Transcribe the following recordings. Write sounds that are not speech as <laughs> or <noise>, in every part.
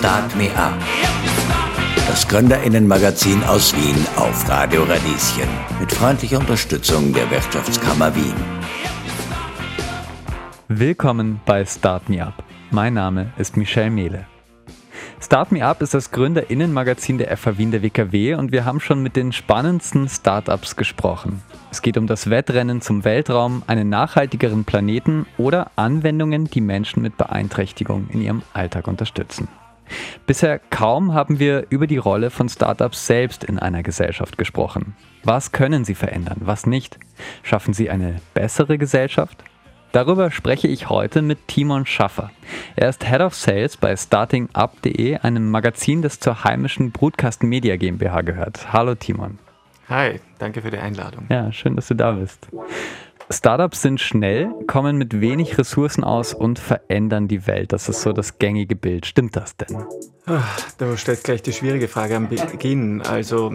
Start Me Up. Das Gründerinnenmagazin aus Wien auf Radio Radieschen. Mit freundlicher Unterstützung der Wirtschaftskammer Wien. Willkommen bei Start Me Up. Mein Name ist Michel Mehle. Start Me Up ist das Gründerinnenmagazin der FH Wien der WKW und wir haben schon mit den spannendsten Startups gesprochen. Es geht um das Wettrennen zum Weltraum, einen nachhaltigeren Planeten oder Anwendungen, die Menschen mit Beeinträchtigung in ihrem Alltag unterstützen. Bisher kaum haben wir über die Rolle von Startups selbst in einer Gesellschaft gesprochen. Was können sie verändern, was nicht? Schaffen sie eine bessere Gesellschaft? Darüber spreche ich heute mit Timon Schaffer. Er ist Head of Sales bei startingup.de, einem Magazin, das zur heimischen Brutkasten Media GmbH gehört. Hallo Timon. Hi, danke für die Einladung. Ja, schön, dass du da bist. Startups sind schnell, kommen mit wenig Ressourcen aus und verändern die Welt. Das ist so das gängige Bild. Stimmt das denn? Ach, da stellst gleich die schwierige Frage am Beginn. Also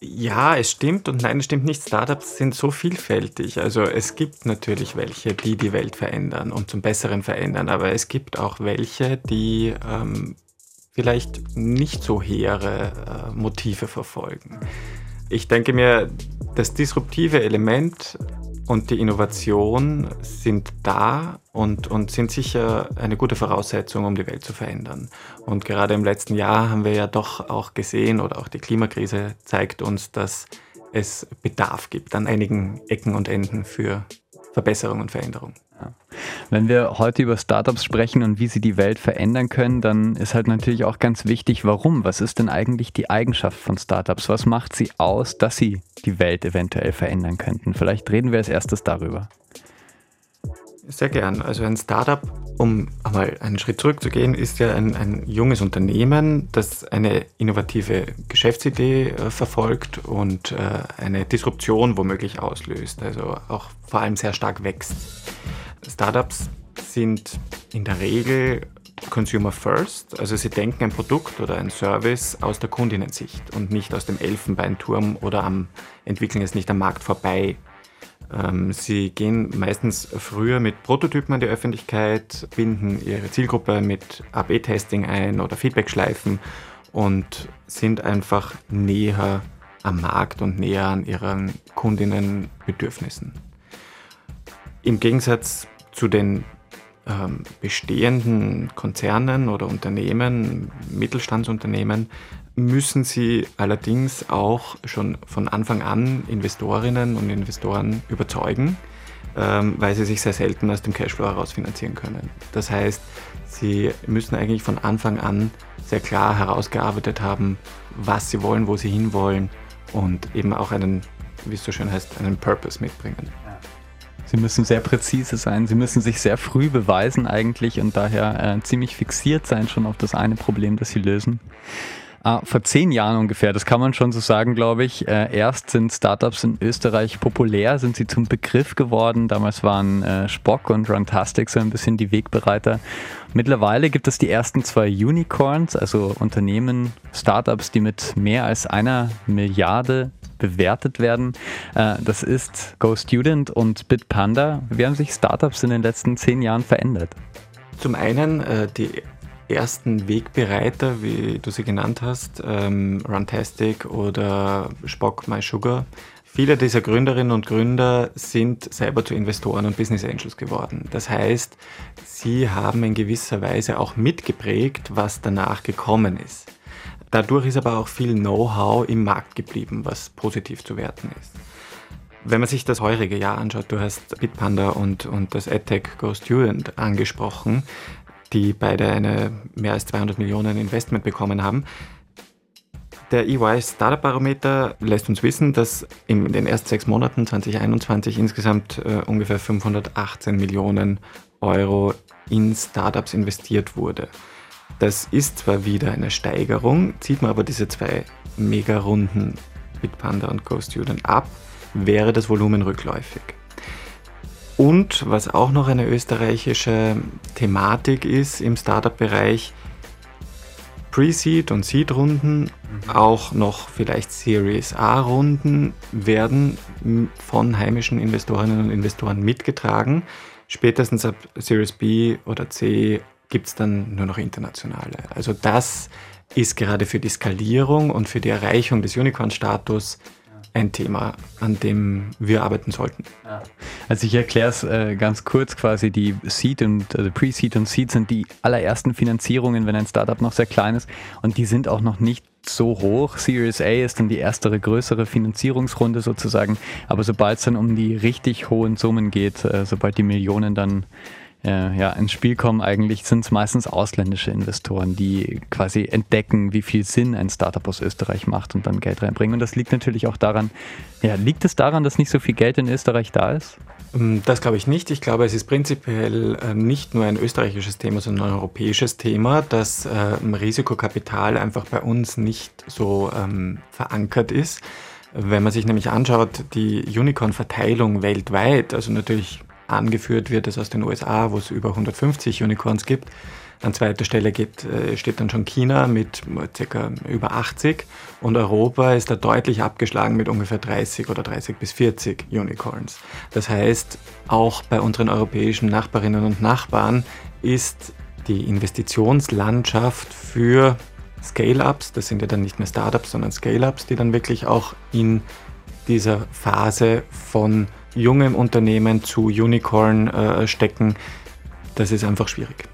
ja, es stimmt und nein, es stimmt nicht. Startups sind so vielfältig. Also es gibt natürlich welche, die die Welt verändern und zum Besseren verändern, aber es gibt auch welche, die ähm, vielleicht nicht so hehre äh, Motive verfolgen. Ich denke mir, das disruptive Element und die Innovation sind da und, und sind sicher eine gute Voraussetzung, um die Welt zu verändern. Und gerade im letzten Jahr haben wir ja doch auch gesehen, oder auch die Klimakrise zeigt uns, dass es Bedarf gibt an einigen Ecken und Enden für Verbesserung und Veränderung. Wenn wir heute über Startups sprechen und wie sie die Welt verändern können, dann ist halt natürlich auch ganz wichtig, warum. Was ist denn eigentlich die Eigenschaft von Startups? Was macht sie aus, dass sie die Welt eventuell verändern könnten? Vielleicht reden wir als erstes darüber. Sehr gern. Also ein Startup, um einmal einen Schritt zurückzugehen, ist ja ein, ein junges Unternehmen, das eine innovative Geschäftsidee äh, verfolgt und äh, eine Disruption womöglich auslöst, also auch vor allem sehr stark wächst. Startups sind in der Regel Consumer First, also sie denken ein Produkt oder ein Service aus der Kundinnensicht und nicht aus dem Elfenbeinturm oder am, entwickeln es nicht am Markt vorbei. Ähm, sie gehen meistens früher mit Prototypen an die Öffentlichkeit, binden ihre Zielgruppe mit AB-Testing ein oder Feedbackschleifen und sind einfach näher am Markt und näher an ihren Kundinnenbedürfnissen. Im Gegensatz zu den ähm, bestehenden Konzernen oder Unternehmen, Mittelstandsunternehmen, müssen sie allerdings auch schon von Anfang an Investorinnen und Investoren überzeugen, ähm, weil sie sich sehr selten aus dem Cashflow heraus finanzieren können. Das heißt, sie müssen eigentlich von Anfang an sehr klar herausgearbeitet haben, was sie wollen, wo sie hinwollen und eben auch einen, wie es so schön heißt, einen Purpose mitbringen. Sie müssen sehr präzise sein, sie müssen sich sehr früh beweisen eigentlich und daher äh, ziemlich fixiert sein schon auf das eine Problem, das sie lösen. Ah, vor zehn Jahren ungefähr, das kann man schon so sagen, glaube ich. Äh, erst sind Startups in Österreich populär, sind sie zum Begriff geworden. Damals waren äh, Spock und Runtastic so ein bisschen die Wegbereiter. Mittlerweile gibt es die ersten zwei Unicorns, also Unternehmen, Startups, die mit mehr als einer Milliarde bewertet werden. Äh, das ist GoStudent und Bitpanda. Wie haben sich Startups in den letzten zehn Jahren verändert? Zum einen äh, die ersten Wegbereiter, wie du sie genannt hast, ähm, Runtastic oder Spock My Sugar. Viele dieser Gründerinnen und Gründer sind selber zu Investoren und Business Angels geworden. Das heißt, sie haben in gewisser Weise auch mitgeprägt, was danach gekommen ist. Dadurch ist aber auch viel Know-how im Markt geblieben, was positiv zu werten ist. Wenn man sich das heurige Jahr anschaut, du hast Bitpanda und, und das EdTech Go Student angesprochen, die beide eine mehr als 200 Millionen Investment bekommen haben. Der EY Startup Barometer lässt uns wissen, dass in den ersten sechs Monaten 2021 insgesamt äh, ungefähr 518 Millionen Euro in Startups investiert wurde. Das ist zwar wieder eine Steigerung, zieht man aber diese zwei Mega-Runden Bitpanda und GoStudent ab, wäre das Volumen rückläufig. Und was auch noch eine österreichische Thematik ist im Startup-Bereich, Pre-Seed und Seed-Runden, mhm. auch noch vielleicht Series A-Runden werden von heimischen Investorinnen und Investoren mitgetragen. Spätestens ab Series B oder C gibt es dann nur noch internationale. Also das ist gerade für die Skalierung und für die Erreichung des Unicorn-Status ein Thema, an dem wir arbeiten sollten. Also ich erkläre es äh, ganz kurz quasi, die Seed und also Pre-Seed und Seed sind die allerersten Finanzierungen, wenn ein Startup noch sehr klein ist und die sind auch noch nicht so hoch. Series A ist dann die erste größere Finanzierungsrunde sozusagen, aber sobald es dann um die richtig hohen Summen geht, äh, sobald die Millionen dann äh, ja, ins Spiel kommen, eigentlich sind es meistens ausländische Investoren, die quasi entdecken, wie viel Sinn ein Startup aus Österreich macht und dann Geld reinbringen. Und das liegt natürlich auch daran, ja, liegt es daran, dass nicht so viel Geld in Österreich da ist? Ähm, das glaube ich nicht. Ich glaube, es ist prinzipiell äh, nicht nur ein österreichisches Thema, sondern ein europäisches Thema, dass ähm, Risikokapital einfach bei uns nicht so ähm, verankert ist. Wenn man sich nämlich anschaut, die Unicorn-Verteilung weltweit, also natürlich angeführt wird es aus den USA, wo es über 150 Unicorns gibt. An zweiter Stelle geht, äh, steht dann schon China mit ca. über 80 und Europa ist da deutlich abgeschlagen mit ungefähr 30 oder 30 bis 40 Unicorns. Das heißt, auch bei unseren europäischen Nachbarinnen und Nachbarn ist die Investitionslandschaft für Scale-ups, das sind ja dann nicht mehr Startups, sondern Scale-ups, die dann wirklich auch in dieser Phase von jungem Unternehmen zu Unicorn äh, stecken, das ist einfach schwierig.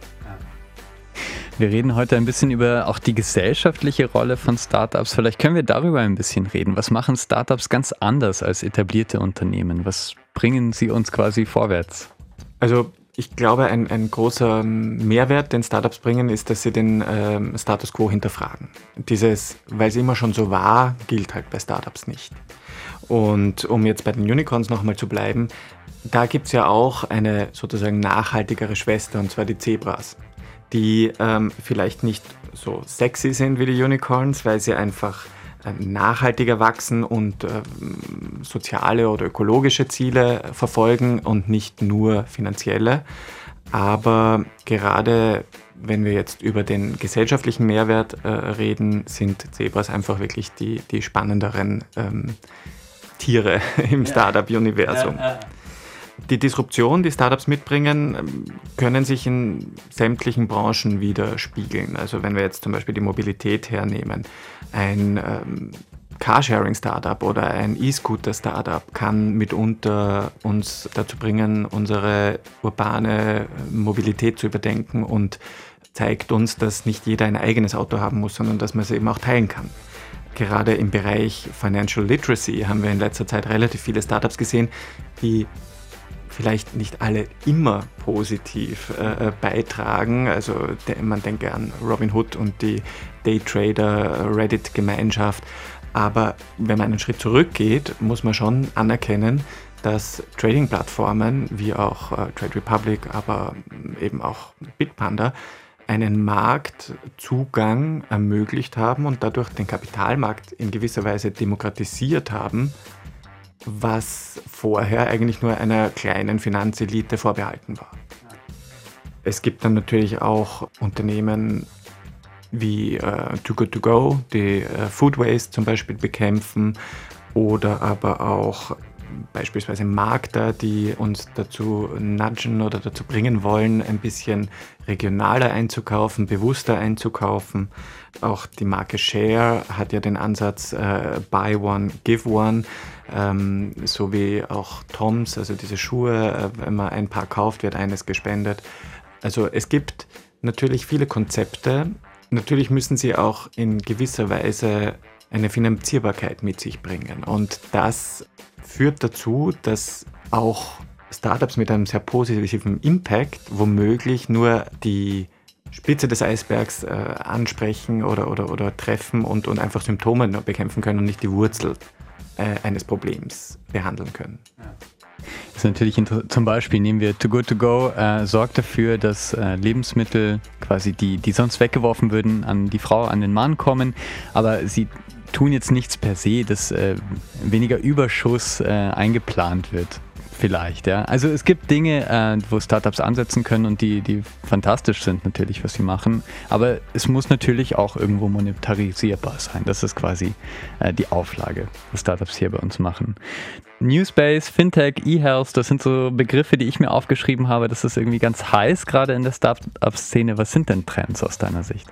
Wir reden heute ein bisschen über auch die gesellschaftliche Rolle von Startups. Vielleicht können wir darüber ein bisschen reden. Was machen Startups ganz anders als etablierte Unternehmen? Was bringen sie uns quasi vorwärts? Also ich glaube, ein, ein großer Mehrwert, den Startups bringen, ist, dass sie den ähm, Status quo hinterfragen. Dieses, weil es immer schon so war, gilt halt bei Startups nicht. Und um jetzt bei den Unicorns nochmal zu bleiben, da gibt es ja auch eine sozusagen nachhaltigere Schwester, und zwar die Zebras, die ähm, vielleicht nicht so sexy sind wie die Unicorns, weil sie einfach nachhaltiger wachsen und äh, soziale oder ökologische Ziele verfolgen und nicht nur finanzielle. Aber gerade wenn wir jetzt über den gesellschaftlichen Mehrwert äh, reden, sind Zebras einfach wirklich die, die spannenderen ähm, Tiere <laughs> im Startup-Universum. Die Disruption, die Startups mitbringen, ähm, können sich in sämtlichen Branchen widerspiegeln. Also wenn wir jetzt zum Beispiel die Mobilität hernehmen, ein ähm, Carsharing-Startup oder ein E-Scooter-Startup kann mitunter uns dazu bringen, unsere urbane Mobilität zu überdenken und zeigt uns, dass nicht jeder ein eigenes Auto haben muss, sondern dass man es eben auch teilen kann. Gerade im Bereich Financial Literacy haben wir in letzter Zeit relativ viele Startups gesehen, die vielleicht nicht alle immer positiv äh, äh beitragen. Also man denke an Robinhood und die Daytrader Reddit-Gemeinschaft. Aber wenn man einen Schritt zurückgeht, muss man schon anerkennen, dass Trading-Plattformen wie auch äh, Trade Republic, aber eben auch Bitpanda einen Marktzugang ermöglicht haben und dadurch den Kapitalmarkt in gewisser Weise demokratisiert haben, was vorher eigentlich nur einer kleinen Finanzelite vorbehalten war. Es gibt dann natürlich auch Unternehmen wie äh, Too Good To Go, die äh, Food Waste zum Beispiel bekämpfen oder aber auch beispielsweise Markter, die uns dazu nudgen oder dazu bringen wollen, ein bisschen regionaler einzukaufen, bewusster einzukaufen. Auch die Marke Share hat ja den Ansatz äh, Buy One, Give One, ähm, so wie auch Toms, also diese Schuhe, äh, wenn man ein Paar kauft, wird eines gespendet. Also es gibt natürlich viele Konzepte. Natürlich müssen sie auch in gewisser Weise eine Finanzierbarkeit mit sich bringen. Und das führt dazu, dass auch Startups mit einem sehr positiven Impact womöglich nur die Spitze des Eisbergs äh, ansprechen oder, oder, oder treffen und, und einfach Symptome bekämpfen können und nicht die Wurzel äh, eines Problems behandeln können. Das ist natürlich zum Beispiel nehmen wir Too Good To Go, äh, sorgt dafür, dass äh, Lebensmittel quasi, die, die sonst weggeworfen würden, an die Frau, an den Mann kommen, aber sie tun jetzt nichts per se, dass äh, weniger Überschuss äh, eingeplant wird. Vielleicht, ja. Also es gibt Dinge, äh, wo Startups ansetzen können und die, die fantastisch sind natürlich, was sie machen. Aber es muss natürlich auch irgendwo monetarisierbar sein. Das ist quasi äh, die Auflage, was Startups hier bei uns machen. Newspace, Fintech, E-Health, das sind so Begriffe, die ich mir aufgeschrieben habe. Das ist irgendwie ganz heiß gerade in der Startup-Szene. Was sind denn Trends aus deiner Sicht?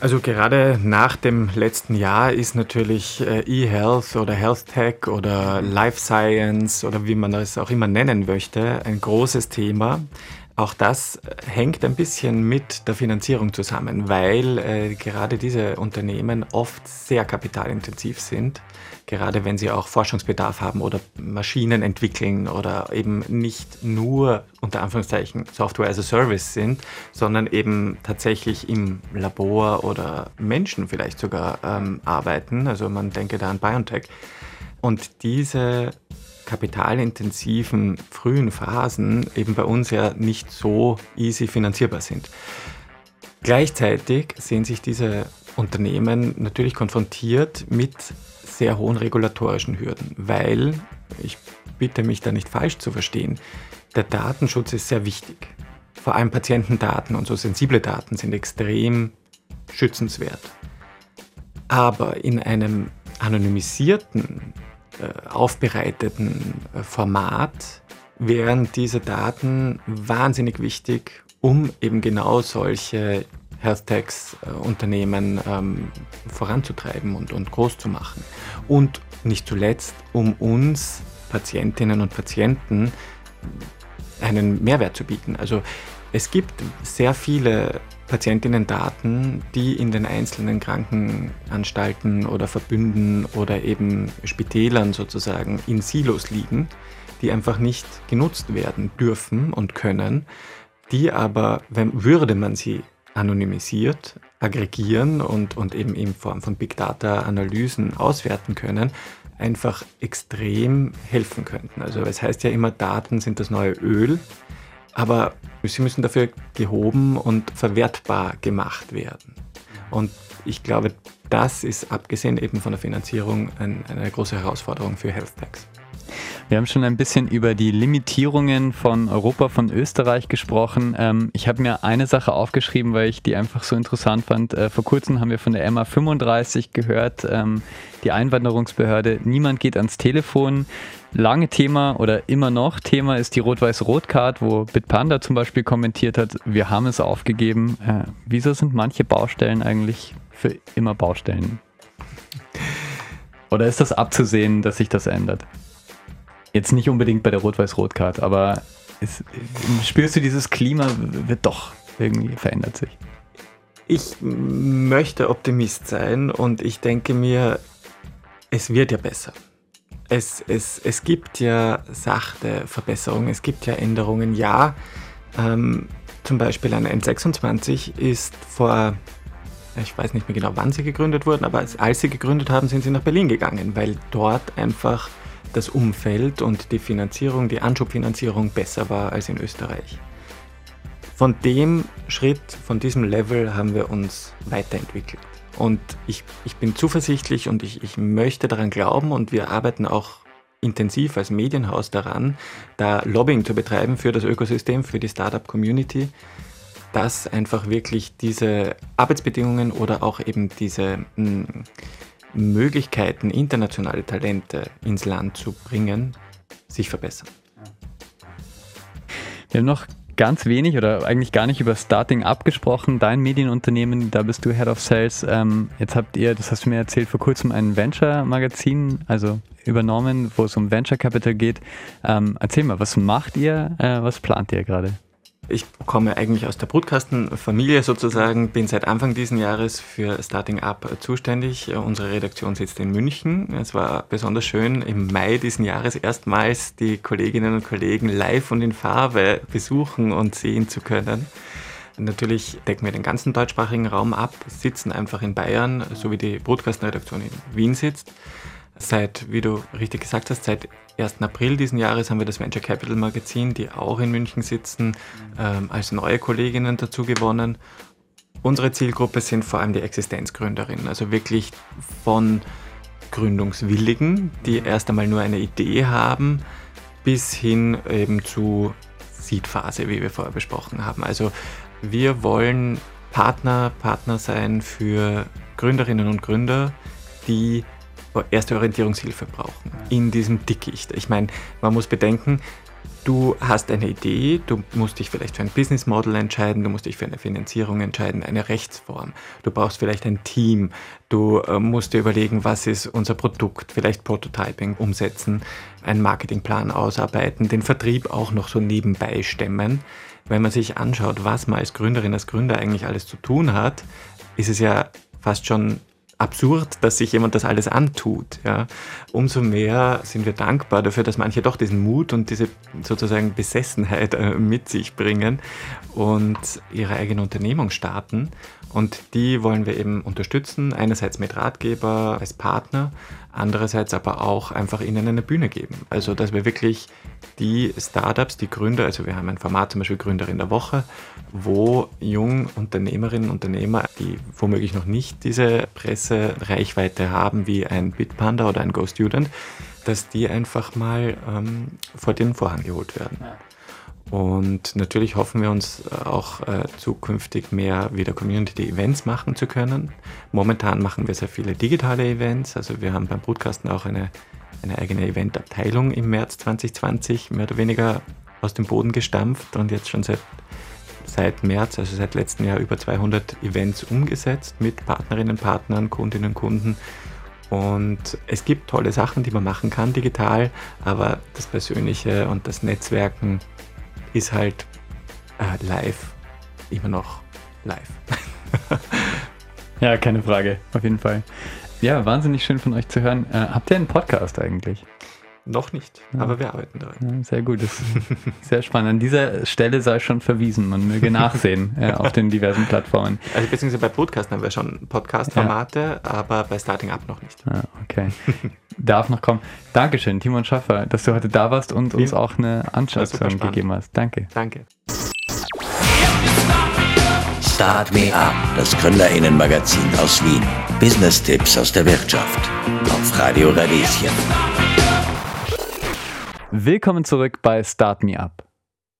Also gerade nach dem letzten Jahr ist natürlich äh, E-Health oder Health Tech oder Life Science oder wie man das auch immer nennen möchte, ein großes Thema. Auch das hängt ein bisschen mit der Finanzierung zusammen, weil äh, gerade diese Unternehmen oft sehr kapitalintensiv sind gerade wenn sie auch Forschungsbedarf haben oder Maschinen entwickeln oder eben nicht nur unter Anführungszeichen Software as a Service sind, sondern eben tatsächlich im Labor oder Menschen vielleicht sogar ähm, arbeiten. Also man denke da an BioNTech. Und diese kapitalintensiven frühen Phasen eben bei uns ja nicht so easy finanzierbar sind. Gleichzeitig sehen sich diese Unternehmen natürlich konfrontiert mit sehr hohen regulatorischen Hürden, weil, ich bitte mich da nicht falsch zu verstehen, der Datenschutz ist sehr wichtig. Vor allem Patientendaten und so sensible Daten sind extrem schützenswert. Aber in einem anonymisierten, äh, aufbereiteten äh, Format wären diese Daten wahnsinnig wichtig, um eben genau solche Health-Techs-Unternehmen ähm, voranzutreiben und, und groß zu machen. Und nicht zuletzt, um uns Patientinnen und Patienten einen Mehrwert zu bieten. Also es gibt sehr viele Patientinnen-Daten, die in den einzelnen Krankenanstalten oder Verbünden oder eben Spitälern sozusagen in Silos liegen, die einfach nicht genutzt werden dürfen und können, die aber, wenn, würde man sie anonymisiert aggregieren und, und eben in Form von Big Data Analysen auswerten können, einfach extrem helfen könnten. Also es heißt ja immer, Daten sind das neue Öl, aber sie müssen dafür gehoben und verwertbar gemacht werden. Und ich glaube, das ist abgesehen eben von der Finanzierung ein, eine große Herausforderung für Health Techs. Wir haben schon ein bisschen über die Limitierungen von Europa, von Österreich gesprochen. Ähm, ich habe mir eine Sache aufgeschrieben, weil ich die einfach so interessant fand. Äh, vor kurzem haben wir von der MA 35 gehört, ähm, die Einwanderungsbehörde. Niemand geht ans Telefon. Lange Thema oder immer noch Thema ist die Rot-Weiß-Rot-Card, wo Bitpanda zum Beispiel kommentiert hat, wir haben es aufgegeben. Äh, wieso sind manche Baustellen eigentlich für immer Baustellen? Oder ist das abzusehen, dass sich das ändert? Jetzt nicht unbedingt bei der Rot-Weiß-Rot-Card, aber es, spürst du dieses Klima wird doch irgendwie verändert sich. Ich möchte Optimist sein und ich denke mir, es wird ja besser. Es, es, es gibt ja sachte Verbesserungen, es gibt ja Änderungen. Ja, ähm, zum Beispiel eine N26 ist vor, ich weiß nicht mehr genau, wann sie gegründet wurden, aber als, als sie gegründet haben, sind sie nach Berlin gegangen, weil dort einfach das Umfeld und die Finanzierung, die Anschubfinanzierung besser war als in Österreich. Von dem Schritt, von diesem Level haben wir uns weiterentwickelt. Und ich, ich bin zuversichtlich und ich, ich möchte daran glauben und wir arbeiten auch intensiv als Medienhaus daran, da Lobbying zu betreiben für das Ökosystem, für die Startup-Community, dass einfach wirklich diese Arbeitsbedingungen oder auch eben diese mh, hm, Möglichkeiten, internationale Talente ins Land zu bringen, sich verbessern. Wir haben noch ganz wenig oder eigentlich gar nicht über Starting abgesprochen. Dein Medienunternehmen, da bist du Head of Sales. Ähm, jetzt habt ihr, das hast du mir erzählt, vor kurzem ein Venture-Magazin, also übernommen, wo es um Venture Capital geht. Ähm, erzähl mal, was macht ihr, äh, was plant ihr gerade? Ich komme eigentlich aus der Brutkastenfamilie sozusagen, bin seit Anfang dieses Jahres für Starting Up zuständig. Unsere Redaktion sitzt in München. Es war besonders schön, im Mai diesen Jahres erstmals die Kolleginnen und Kollegen live und in Farbe besuchen und sehen zu können. Natürlich decken wir den ganzen deutschsprachigen Raum ab, sitzen einfach in Bayern, so wie die Brutkastenredaktion in Wien sitzt. Seit, wie du richtig gesagt hast, seit 1. April diesen Jahres haben wir das Venture Capital Magazin, die auch in München sitzen, ähm, als neue Kolleginnen dazu gewonnen. Unsere Zielgruppe sind vor allem die Existenzgründerinnen, also wirklich von Gründungswilligen, die erst einmal nur eine Idee haben, bis hin eben zu Seed-Phase, wie wir vorher besprochen haben. Also wir wollen Partner, Partner sein für Gründerinnen und Gründer, die erste Orientierungshilfe brauchen in diesem Dickicht. Ich meine, man muss bedenken, Du hast eine Idee, du musst dich vielleicht für ein Business Model entscheiden, du musst dich für eine Finanzierung entscheiden, eine Rechtsform. Du brauchst vielleicht ein Team, du äh, musst dir überlegen, was ist unser Produkt, vielleicht Prototyping umsetzen, einen Marketingplan ausarbeiten, den Vertrieb auch noch so nebenbei stemmen. Wenn man sich anschaut, was man als Gründerin, als Gründer eigentlich alles zu tun hat, ist es ja fast schon absurd, dass sich jemand das alles antut. Ja. Umso mehr sind wir dankbar dafür, dass manche doch diesen Mut und diese sozusagen Besessenheit äh, mit sich bringen und ihre eigene Unternehmung starten. Und die wollen wir eben unterstützen, einerseits mit Ratgeber als Partner, andererseits aber auch einfach ihnen eine Bühne geben. Also, dass wir wirklich die Startups, die Gründer, also wir haben ein Format zum Beispiel Gründer in der Woche, wo jung Unternehmerinnen und Unternehmer, die womöglich noch nicht diese Pressereichweite haben wie ein Bitpanda oder ein GoStudent, dass die einfach mal ähm, vor den Vorhang geholt werden. Ja. Und natürlich hoffen wir uns äh, auch äh, zukünftig mehr wieder Community-Events machen zu können. Momentan machen wir sehr viele digitale Events. Also wir haben beim Brutkasten auch eine, eine eigene Eventabteilung im März 2020 mehr oder weniger aus dem Boden gestampft und jetzt schon seit, seit März, also seit letztem Jahr über 200 Events umgesetzt mit Partnerinnen, Partnern, Kundinnen, Kunden. Und es gibt tolle Sachen, die man machen kann digital, aber das Persönliche und das Netzwerken ist halt äh, live immer noch live. ja, keine Frage, auf jeden Fall. Ja, wahnsinnig schön von euch zu hören. Äh, habt ihr einen Podcast eigentlich? Noch nicht, ja. aber wir arbeiten daran. Ja, sehr gut, das ist sehr spannend. An dieser Stelle sei schon verwiesen, man möge <laughs> nachsehen äh, auf den diversen Plattformen. Also beziehungsweise bei Podcasten haben wir schon Podcast-Formate, ja. aber bei Starting Up noch nicht. Ah, okay. Darf noch kommen. Dankeschön, Timon Schaffer, dass du heute da warst und uns auch eine Anschauung gegeben hast. Danke. Danke. Start Me Up, das Gründerinnenmagazin aus Wien. Business-Tipps aus der Wirtschaft. Auf Radio Radieschen. Willkommen zurück bei Start Me Up.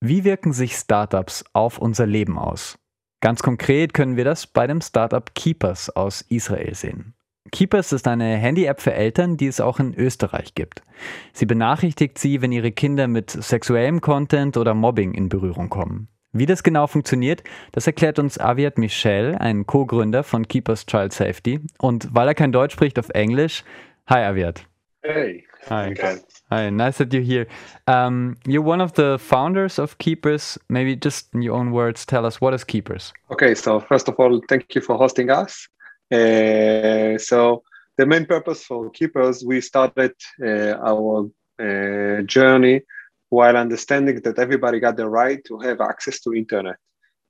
Wie wirken sich Startups auf unser Leben aus? Ganz konkret können wir das bei dem Startup Keepers aus Israel sehen. Keepers ist eine Handy-App für Eltern, die es auch in Österreich gibt. Sie benachrichtigt sie, wenn ihre Kinder mit sexuellem Content oder Mobbing in Berührung kommen. Wie das genau funktioniert, das erklärt uns Aviat Michel, ein Co-Gründer von Keepers Child Safety. Und weil er kein Deutsch spricht, auf Englisch. Hi Aviat. Hey. Hi. Okay. Hi. Nice that you're here. Um, you're one of the founders of Keepers. Maybe just in your own words, tell us what is Keepers. Okay. So first of all, thank you for hosting us. Uh, so the main purpose for Keepers, we started uh, our uh, journey while understanding that everybody got the right to have access to internet.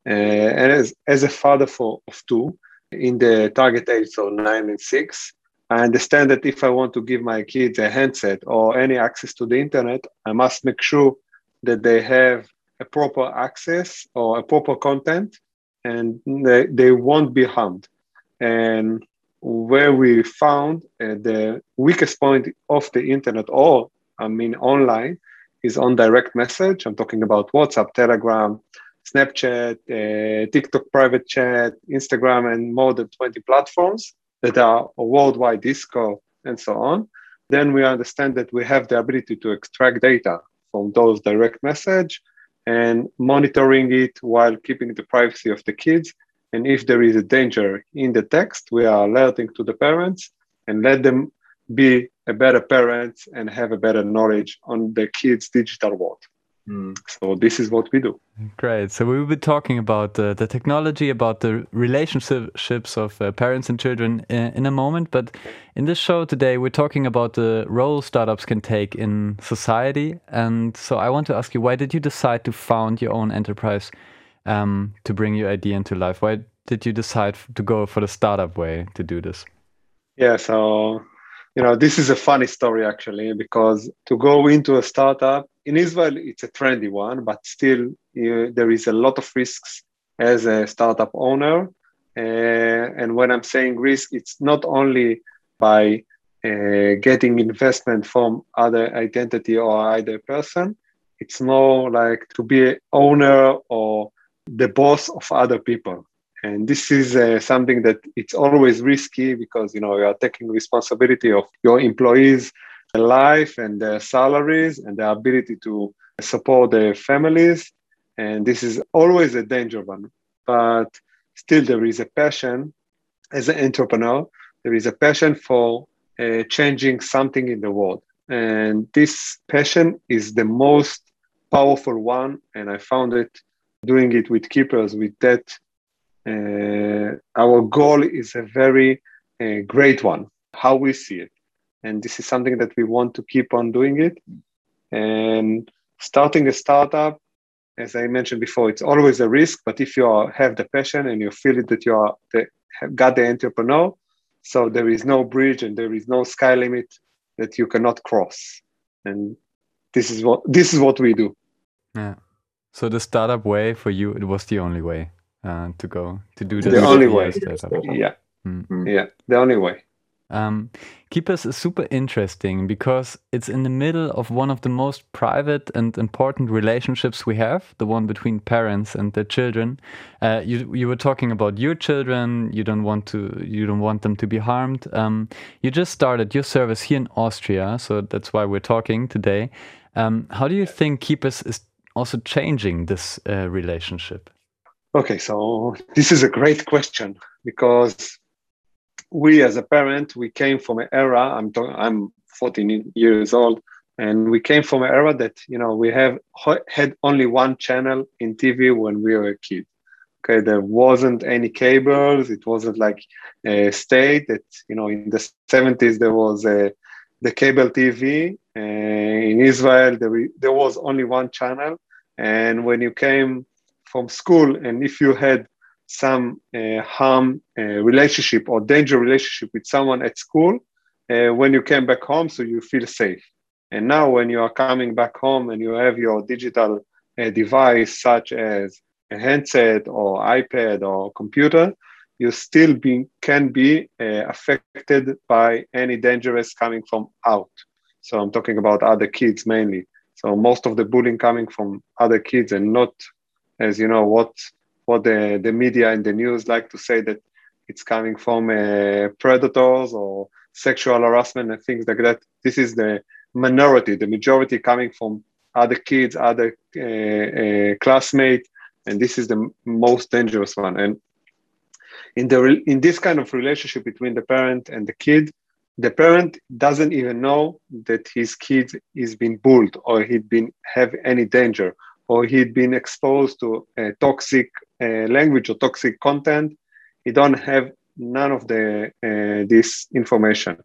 Uh, and as, as a father for, of two in the target age, so nine and six, I understand that if I want to give my kids a handset or any access to the internet, I must make sure that they have a proper access or a proper content and they, they won't be harmed. And where we found uh, the weakest point of the internet or I mean online is on direct message. I'm talking about WhatsApp, Telegram, Snapchat, uh, TikTok private chat, Instagram, and more than 20 platforms that are worldwide Discord and so on, then we understand that we have the ability to extract data from those direct message and monitoring it while keeping the privacy of the kids. And if there is a danger in the text, we are alerting to the parents and let them be a better parent and have a better knowledge on the kids' digital world. Mm. So this is what we do. Great. So we will be talking about the, the technology, about the relationships of uh, parents and children in, in, a moment. But in this show today, we're talking about the role startups can take in society. And so I want to ask you, why did you decide to found your own enterprise um, to bring your idea into life? Why did you decide to go for the startup way to do this? Yeah. So you know, this is a funny story actually, because to go into a startup in Israel, it's a trendy one, but still there is a lot of risks as a startup owner. Uh, and when I'm saying risk, it's not only by uh, getting investment from other identity or either person. It's more like to be owner or the boss of other people. And this is uh, something that it's always risky because you know you are taking responsibility of your employees' life and their salaries and their ability to support their families. And this is always a danger one. But still, there is a passion as an entrepreneur. There is a passion for uh, changing something in the world. And this passion is the most powerful one. And I found it doing it with keepers, with that. Uh, our goal is a very uh, great one, how we see it. And this is something that we want to keep on doing it. And starting a startup, as I mentioned before, it's always a risk. But if you are, have the passion and you feel it that you are the, have got the entrepreneur, so there is no bridge and there is no sky limit that you cannot cross. And this is what this is what we do. Yeah. So the startup way for you, it was the only way uh, to go to do the, the only way. Startup. Yeah. Mm. Yeah. The only way. Um, Keepers is super interesting because it's in the middle of one of the most private and important relationships we have, the one between parents and their children. Uh, you you were talking about your children. You don't want to you don't want them to be harmed. Um, you just started your service here in Austria, so that's why we're talking today. Um, how do you think Keepers is also changing this uh, relationship? Okay, so this is a great question because we as a parent we came from an era i'm talking i'm 14 years old and we came from an era that you know we have had only one channel in tv when we were a kid. Okay there wasn't any cables it wasn't like a state that you know in the 70s there was a the cable tv uh, in israel there, there was only one channel and when you came from school and if you had some uh, harm uh, relationship or danger relationship with someone at school uh, when you came back home so you feel safe. And now when you are coming back home and you have your digital uh, device such as a handset or ipad or computer you still be, can be uh, affected by any dangerous coming from out. So i'm talking about other kids mainly. So most of the bullying coming from other kids and not as you know what what the, the media and the news like to say that it's coming from uh, predators or sexual harassment and things like that. This is the minority, the majority coming from other kids, other uh, uh, classmates, and this is the most dangerous one. And in the in this kind of relationship between the parent and the kid, the parent doesn't even know that his kid is being bullied or he'd been have any danger or he'd been exposed to a toxic uh, language or toxic content, he don't have none of the uh, this information.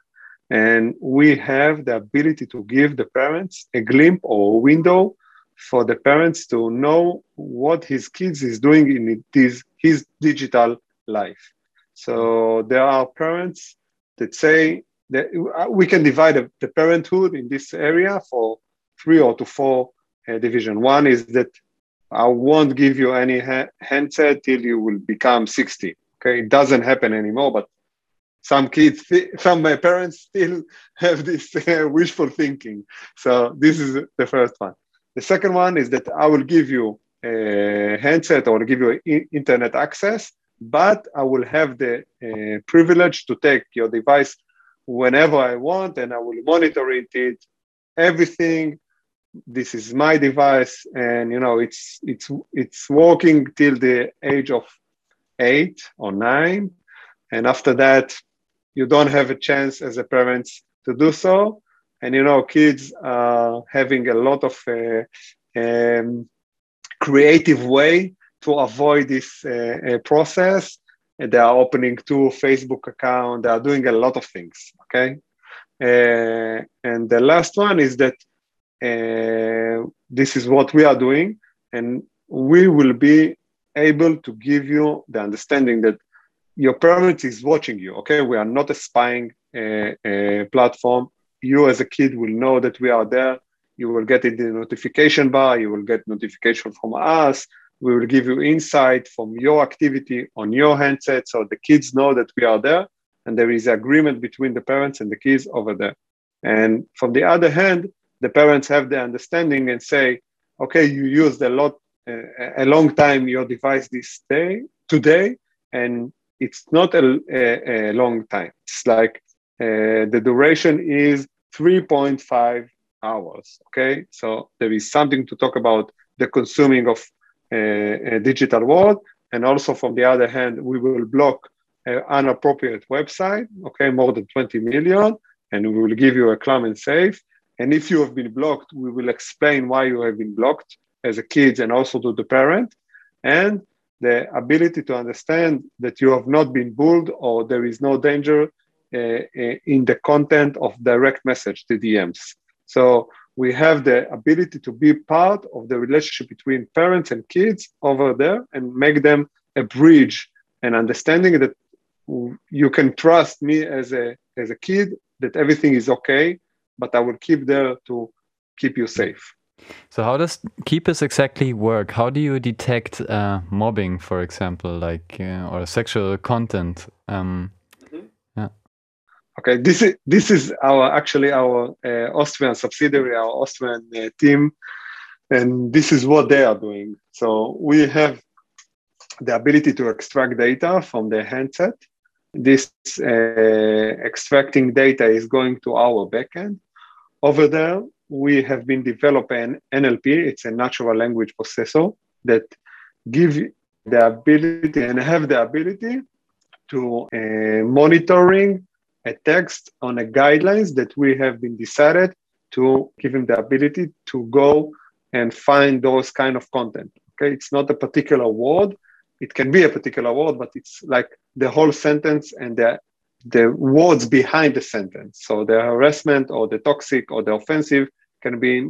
And we have the ability to give the parents a glimpse or a window for the parents to know what his kids is doing in his, his digital life. So there are parents that say that we can divide the parenthood in this area for three or to four uh, division. One is that I won't give you any ha- handset till you will become 60. Okay, it doesn't happen anymore, but some kids, some my parents still <laughs> have this uh, wishful thinking. So this is the first one. The second one is that I will give you a handset or give you internet access, but I will have the uh, privilege to take your device whenever I want, and I will monitor it, everything this is my device and you know it's it's it's working till the age of eight or nine. And after that you don't have a chance as a parent to do so. And you know kids are having a lot of uh, um, creative way to avoid this uh, uh, process. And they are opening two facebook account. They are doing a lot of things okay? Uh, and the last one is that uh, this is what we are doing, and we will be able to give you the understanding that your parent is watching you. Okay, we are not a spying uh, uh, platform. You, as a kid, will know that we are there. You will get in the notification bar. You will get notification from us. We will give you insight from your activity on your handset, so the kids know that we are there, and there is agreement between the parents and the kids over there. And from the other hand, the parents have the understanding and say, okay, you used a lot, uh, a long time your device this day, today, and it's not a, a, a long time. It's like uh, the duration is 3.5 hours. Okay, so there is something to talk about the consuming of uh, a digital world, and also from the other hand, we will block uh, inappropriate website. Okay, more than 20 million, and we will give you a claim and safe. And if you have been blocked, we will explain why you have been blocked as a kid and also to the parent. And the ability to understand that you have not been bullied or there is no danger uh, uh in the content of direct message, the DMs. So we have the ability to be part of the relationship between parents and kids over there and make them a bridge and understanding that you can trust me as a as a kid that everything is okay but i will keep there to keep you safe so how does keepers exactly work how do you detect uh, mobbing for example like uh, or sexual content um, Okay, this is this is our actually our uh, Austrian subsidiary, our Austrian uh, team, and this is what they are doing. So we have the ability to extract data from the handset. This uh, extracting data is going to our backend. Over there, we have been developing NLP. It's a natural language processor that give the ability and have the ability to uh, monitoring a text on a guidelines that we have been decided to give him the ability to go and find those kind of content. Okay, it's not a particular word. It can be a particular word, but it's like the whole sentence and the the words behind the sentence. So the harassment or the toxic or the offensive can be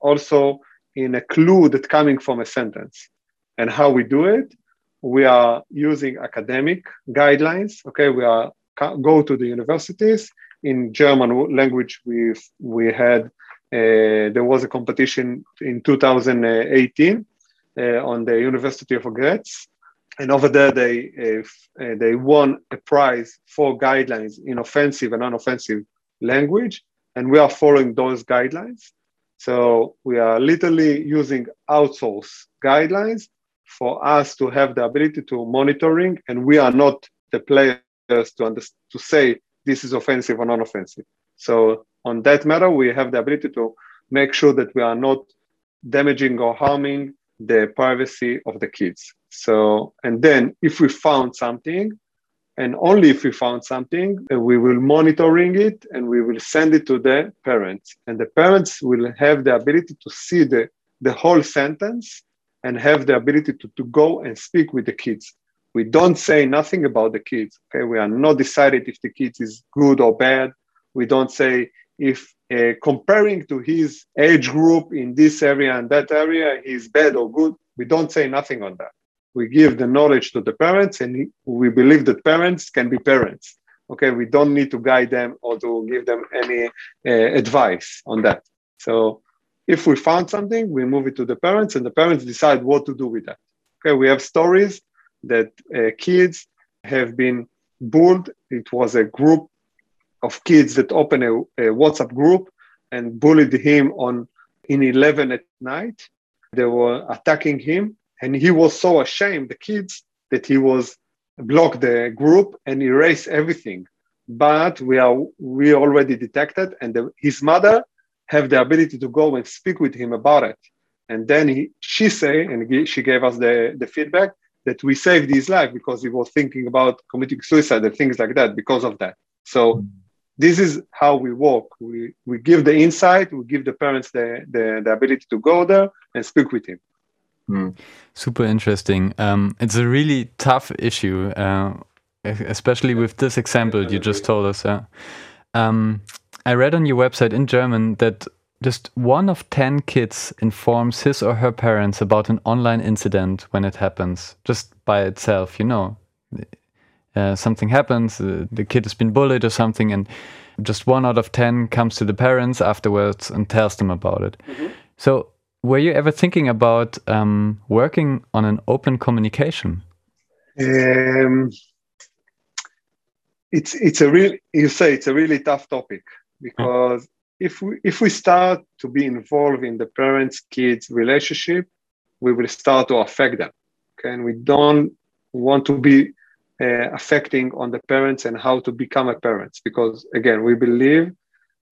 also in a clue that coming from a sentence. And how we do it, we are using academic guidelines. Okay, we are go to the universities. In German language, we we had uh, there was a competition in 2018 uh, on the University of Graz, and over there they uh, they won a prize for guidelines in offensive and unoffensive language, and we are following those guidelines. So we are literally using outsource guidelines for us to have the ability to monitoring, and we are not the players to, to say this is offensive or non-offensive. So on that matter, we have the ability to make sure that we are not damaging or harming the privacy of the kids. So, and then if we found something, and only if we found something, uh, we will monitoring it and we will send it to the parents. And the parents will have the ability to see the, the whole sentence and have the ability to, to go and speak with the kids. We don't say nothing about the kids. Okay, we are not decided if the kids is good or bad. We don't say if uh, comparing to his age group in this area and that area, he's bad or good. We don't say nothing on that. We give the knowledge to the parents, and we believe that parents can be parents. Okay, we don't need to guide them or to give them any uh, advice on that. So, if we found something, we move it to the parents, and the parents decide what to do with that. Okay, we have stories that uh, kids have been bullied. It was a group of kids that opened a, a, WhatsApp group and bullied him on in 11 at night. They were attacking him, and he was so ashamed, the kids, that he was blocked the group and erased everything. But we are we already detected, and the, his mother have the ability to go and speak with him about it. And then he, she say, and she gave us the, the feedback that we saved his life because he was thinking about committing suicide and things like that because of that. So this is how we work. We, we give the insight, we give the parents the, the, the ability to go there and speak with him. Mm. Super interesting. Um, it's a really tough issue, uh, especially with this example you just told us. Uh. Um, I read on your website in German that just one of 10 kids informs his or her parents about an online incident when it happens, just by itself, you know. Uh, something happens, uh, the kid has been bullied or something, and just one out of 10 comes to the parents afterwards and tells them about it. Mm -hmm. So, were you ever thinking about um, working on an open communication? Um, it's it's a real you say it's a really tough topic because if we if we start to be involved in the parents kids relationship we will start to affect them okay and we don't want to be uh, affecting on the parents and how to become a parents because again we believe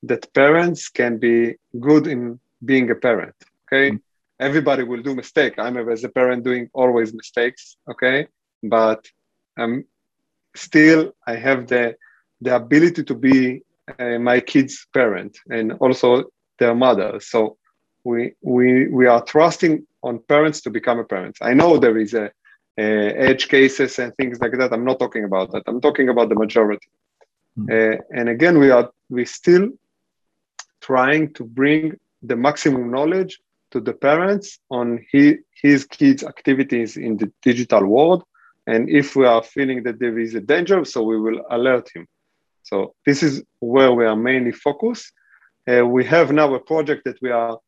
that parents can be good in being a parent okay? Mm-hmm. everybody will do mistake. I'm as a parent doing always mistakes okay? But um, still i have the the ability to be uh, my kids parent and also their mother. So we we we are trusting on parents to become a parent. I know there is a, a edge cases and things like that. I'm not talking about that. I'm talking about the majority. Mm-hmm. uh, and again we are we still trying to bring the maximum knowledge to the parents on his kids activities in the digital world. And if we are feeling that there is a danger so we will alert him. So this is where we are mainly focused. Uh, we have now a project that we are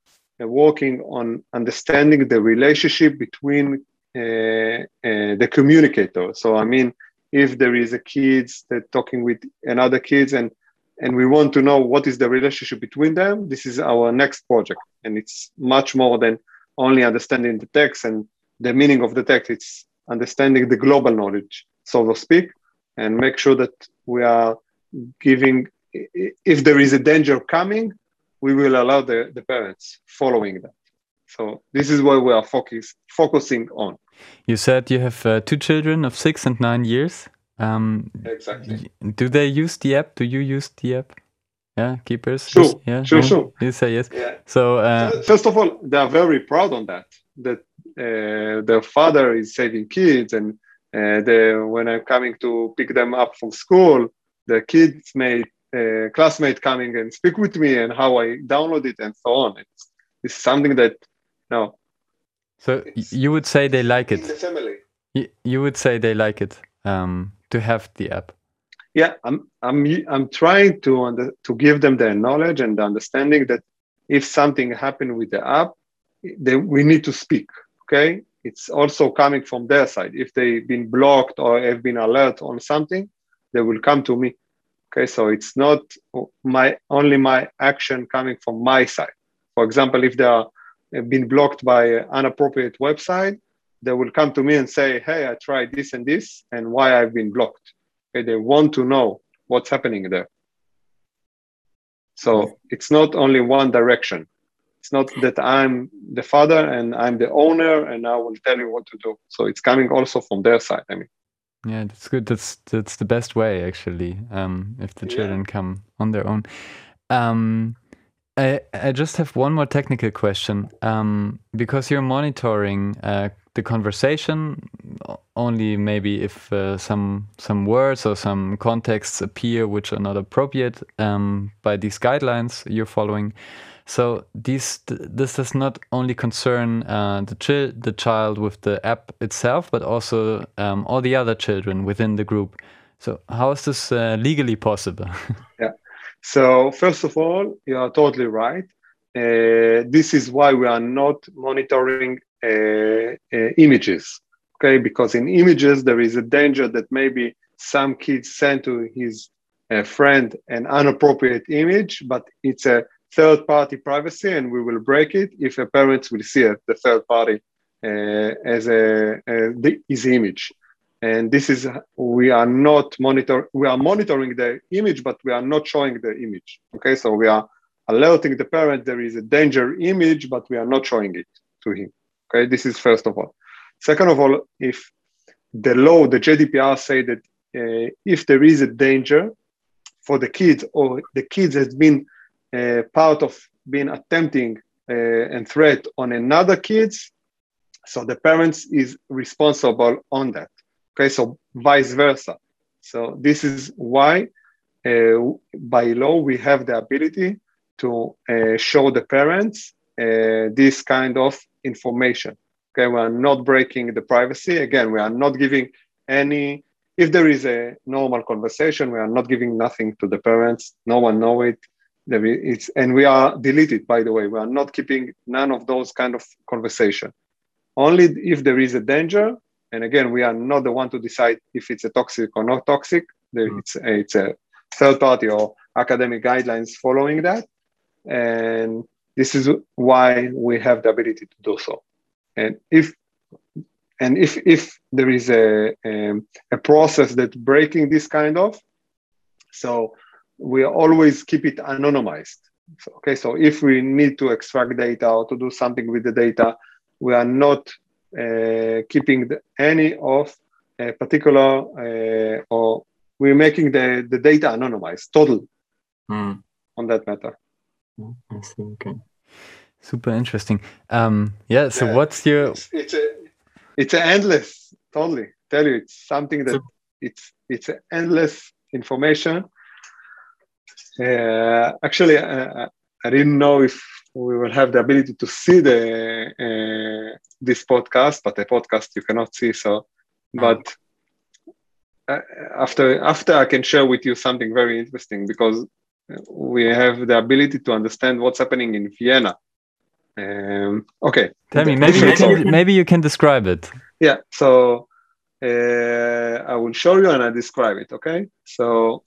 uh, working on understanding the relationship between uh, uh the communicator. So i mean if there is a kids that talking with another kids and and we want to know what is the relationship between them. This is our next project. And it's much more than only understanding the text and the meaning of the text. It's understanding the global knowledge so to speak and make sure that we are giving if there is a danger coming we will allow the, the parents following that. So this is what we are focus, focusing on. You said you have uh, two children of six and nine years um, exactly. Do they use the app? Do you use the app? Yeah, keepers. Sure. Yeah, sure, sure. You say yes. Yeah. So uh, first of all, they are very proud on that. That uh, their father is saving kids, and uh, they, when I'm coming to pick them up from school, the kids made uh, classmate coming and speak with me and how I download it and so on. It's, it's something that no. So you would say they like it. the family. You, you would say they like it. Um, to have the app? Yeah, I'm I'm I'm trying to under, to give them the knowledge and the understanding that if something happened with the app, then we need to speak. Okay, it's also coming from their side. If they've been blocked or have been alert on something, they will come to me. Okay, so it's not my only my action coming from my side. For example, if they are been blocked by an inappropriate website, they will come to me and say, Hey, I tried this and this, and why I've been blocked. Okay, they want to know what's happening there. So it's not only one direction. It's not that I'm the father and I'm the owner and I will tell you what to do. So it's coming also from their side. I mean, yeah, that's good. That's that's the best way actually. Um, if the children yeah. come on their own. Um, I, I just have one more technical question. Um, because you're monitoring uh, the conversation, only maybe if uh, some some words or some contexts appear which are not appropriate um, by these guidelines you're following. So these this does not only concern uh, the chi the child with the app itself, but also um, all the other children within the group. So how is this uh, legally possible? <laughs> yeah. So first of all, you are totally right. Uh, this is why we are not monitoring images, okay? Because in images there is a danger that maybe some kids sent to his uh, friend an inappropriate image, but it's a third-party privacy, and we will break it if a parent will see it, the third party uh, as a, a his image. And this is we are not monitor we are monitoring the image but we are not showing the image okay? So we are alerting the parent there is a danger image but we are not showing it to him okay this is first of all second of all if the law the gdpr say that uh, if there is a danger for the kids or the kids has been uh, part of being attempting uh, and threat on another kids so the parents is responsible on that Okay, so vice versa. So this is why uh, by law we have the ability to uh, show the parents uh, this kind of information. Okay, we are not breaking the privacy. Again, we are not giving any. If there is a normal conversation, we are not giving nothing to the parents. No one know it. It's, and we are deleted. By the way, we are not keeping none of those kind of conversation. Only if there is a danger, and again, we are not the one to decide if it's a toxic or not toxic. mm. it's, it's a third party or academic guidelines following that. And this is why we have the ability to do so. And if and if if there is a, a, a process that breaking this kind of, so we always keep it anonymized. So, okay, so if we need to extract data or to do something with the data, we are not uh, keeping the, any of a particular uh, or we're making the, the data anonymized, total mm. on that matter. I see. Okay. Super interesting. Um, yeah. So, yeah, what's your? It's, it's a it's a endless. Totally. Tell you, it's something that so, it's it's endless information. Uh, actually, uh, I didn't know if we will have the ability to see the uh, this podcast, but the podcast you cannot see. So, but uh, after after I can share with you something very interesting because we have the ability to understand what's happening in Vienna. Um, okay. Tell me, maybe you can, maybe you can describe it. Yeah. So uh, I will show you and I describe it. Okay. So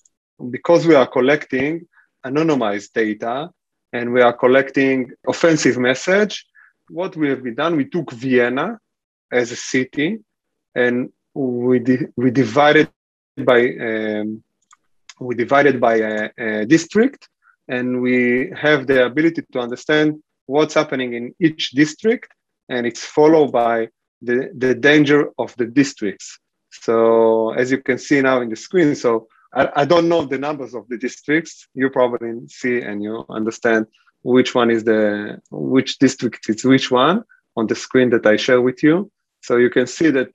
because we are collecting anonymized data and we are collecting offensive message, what we have been done, we took Vienna as a city and we di- we divided by um, we divided by a, a, district and we have the ability to understand what's happening in each district and it's followed by the, the danger of the districts. So as you can see now in the screen so I, I don't know the numbers of the districts. You probably see and you understand which one is the which district is which one on the screen that i share with you. So you can see that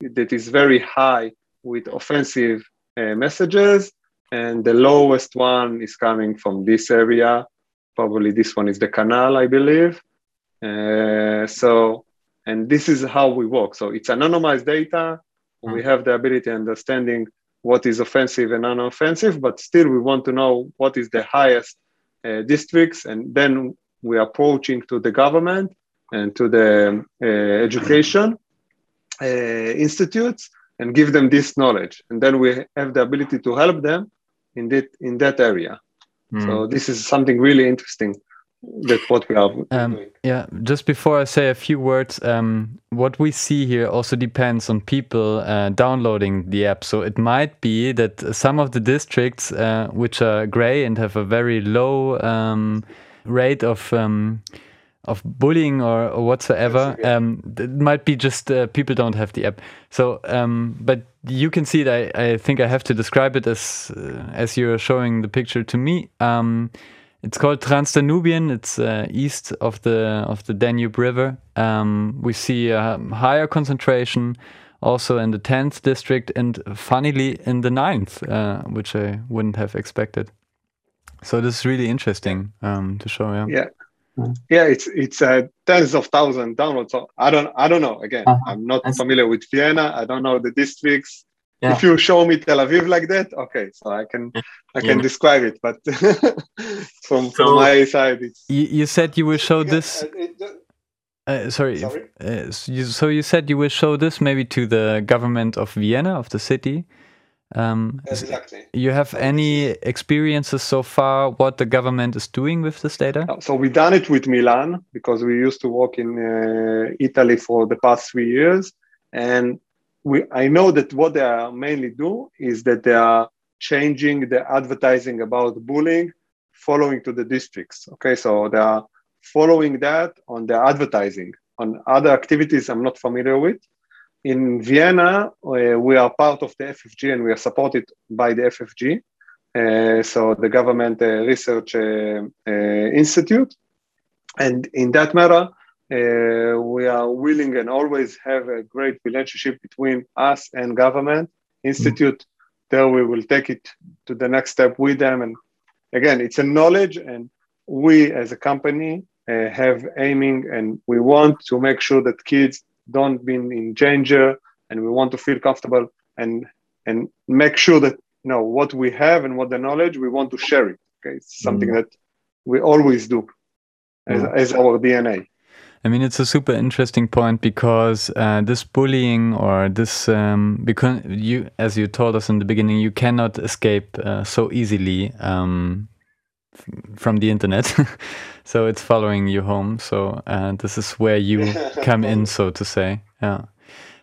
that is very high with offensive uh, messages and the lowest one is coming from this area. Probably this one is the canal, I believe. Uh, so, and this is how we work. So it's anonymized data. Mm-hmm. We have the ability understanding what is offensive and unoffensive, but still we want to know what is the highest uh, districts, and then we are approaching to the government and to the uh, education uh, institutes and give them this knowledge, and then we have the ability to help them in that in that area. Mm. So this is something really interesting that what we are um, doing. Yeah, just before I say a few words, um, what we see here also depends on people uh, downloading the app. So it might be that some of the districts uh, which are gray and have a very low um, rate of um, of bullying or, or whatsoever. Um, it might be just uh, people don't have the app. So, um, but you can see it. I, I think I have to describe it as uh, as you're showing the picture to me. Um, it's called Transdanubian. It's uh, east of the of the Danube River. Um, we see a higher concentration also in the 10th district and funnily in the 9th, uh, which I wouldn't have expected. So this is really interesting um, to show. Yeah. Yeah yeah it's it's uh, tens of thousands downloads so i don't i don't know again uh-huh. i'm not That's... familiar with vienna i don't know the districts yeah. if you show me tel aviv like that okay so i can i can yeah. describe it but <laughs> from, so, from my side it's you, you said you will show this uh, sorry, sorry? Uh, so, you, so you said you will show this maybe to the government of vienna of the city um, exactly. You have any experiences so far what the government is doing with this data? So we done it with Milan because we used to work in uh, Italy for the past three years, and we I know that what they are mainly do is that they are changing the advertising about bullying, following to the districts. Okay, so they are following that on the advertising. On other activities, I'm not familiar with in Vienna, uh, we are part of the FFG and we are supported by the FFG, uh, so the Government uh, Research uh, uh, Institute. And in that matter, uh, we are willing and always have a great relationship between us and government institute. Mm-hmm. There we will take it to the next step with them. And again, it's a knowledge, and we as a company have aiming, and we want to make sure that kids don't be in danger and we want to feel comfortable and and make sure that you know what we have and what the knowledge we want to share it okay it's something mm. that we always do as, mm. as our dna I mean, it's a super interesting point because uh, this bullying or this, um, because you, as you told us in the beginning, you cannot escape uh, so easily um, from the internet. <laughs> so it's following you home. So uh, this is where you <laughs> come in, so to say. Yeah.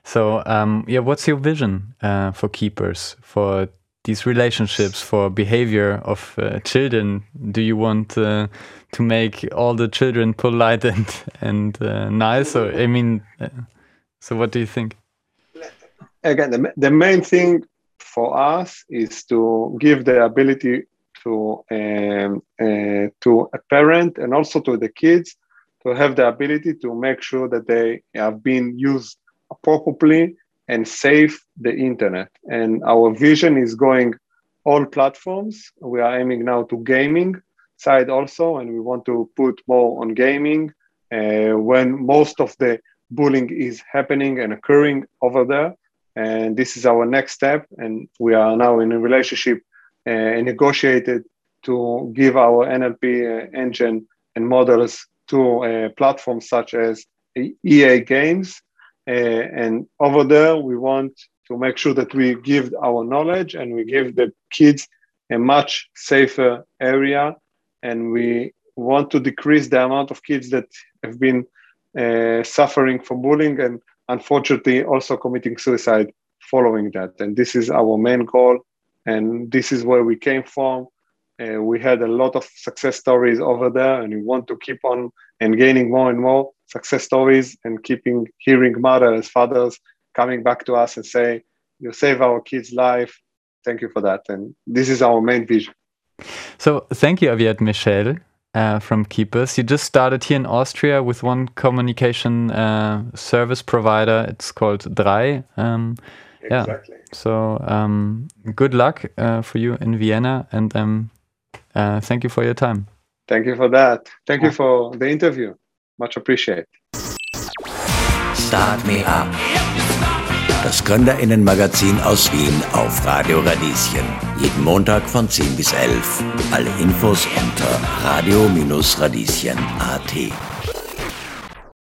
So um, yeah, what's your vision uh, for keepers for these relationships for behavior of uh, children? Do you want uh, to make all the children polite <laughs> and and uh, nice? Or I mean, uh, so what do you think? Again, the, the main thing for us is to give the ability to um, uh, to a parent and also to the kids to have the ability to make sure that they have been used appropriately and save the internet. And our vision is going all platforms. We are aiming now to gaming side also, and we want to put more on gaming uh, when most of the bullying is happening and occurring over there. And this is our next step. And we are now in a relationship negotiated to give our NLP uh, engine and models to uh, platforms such as EA Games uh, and over there, we want to make sure that we give our knowledge and we give the kids a much safer area. And we want to decrease the amount of kids that have been uh, suffering from bullying and unfortunately also committing suicide following that. And this is our main goal. And this is where we came from. Uh, we had a lot of success stories over there, and we want to keep on and gaining more and more success stories and keeping hearing mothers, fathers coming back to us and say, "You save our kids' life. Thank you for that." And this is our main vision. So, thank you, Aviad Michel. Uh, from Keepers. You just started here in Austria with one communication uh, service provider. It's called Drei. Um, exactly. Yeah. So um, good luck uh, for you in Vienna, and um, uh, thank you for your time. Thank you for that. Thank you for the interview. Much appreciated. Start Me Up. Das Gründerinnenmagazin aus Wien auf Radio Radieschen. Jeden Montag von 10 bis 11. Alle Infos unter radio-radieschen.at.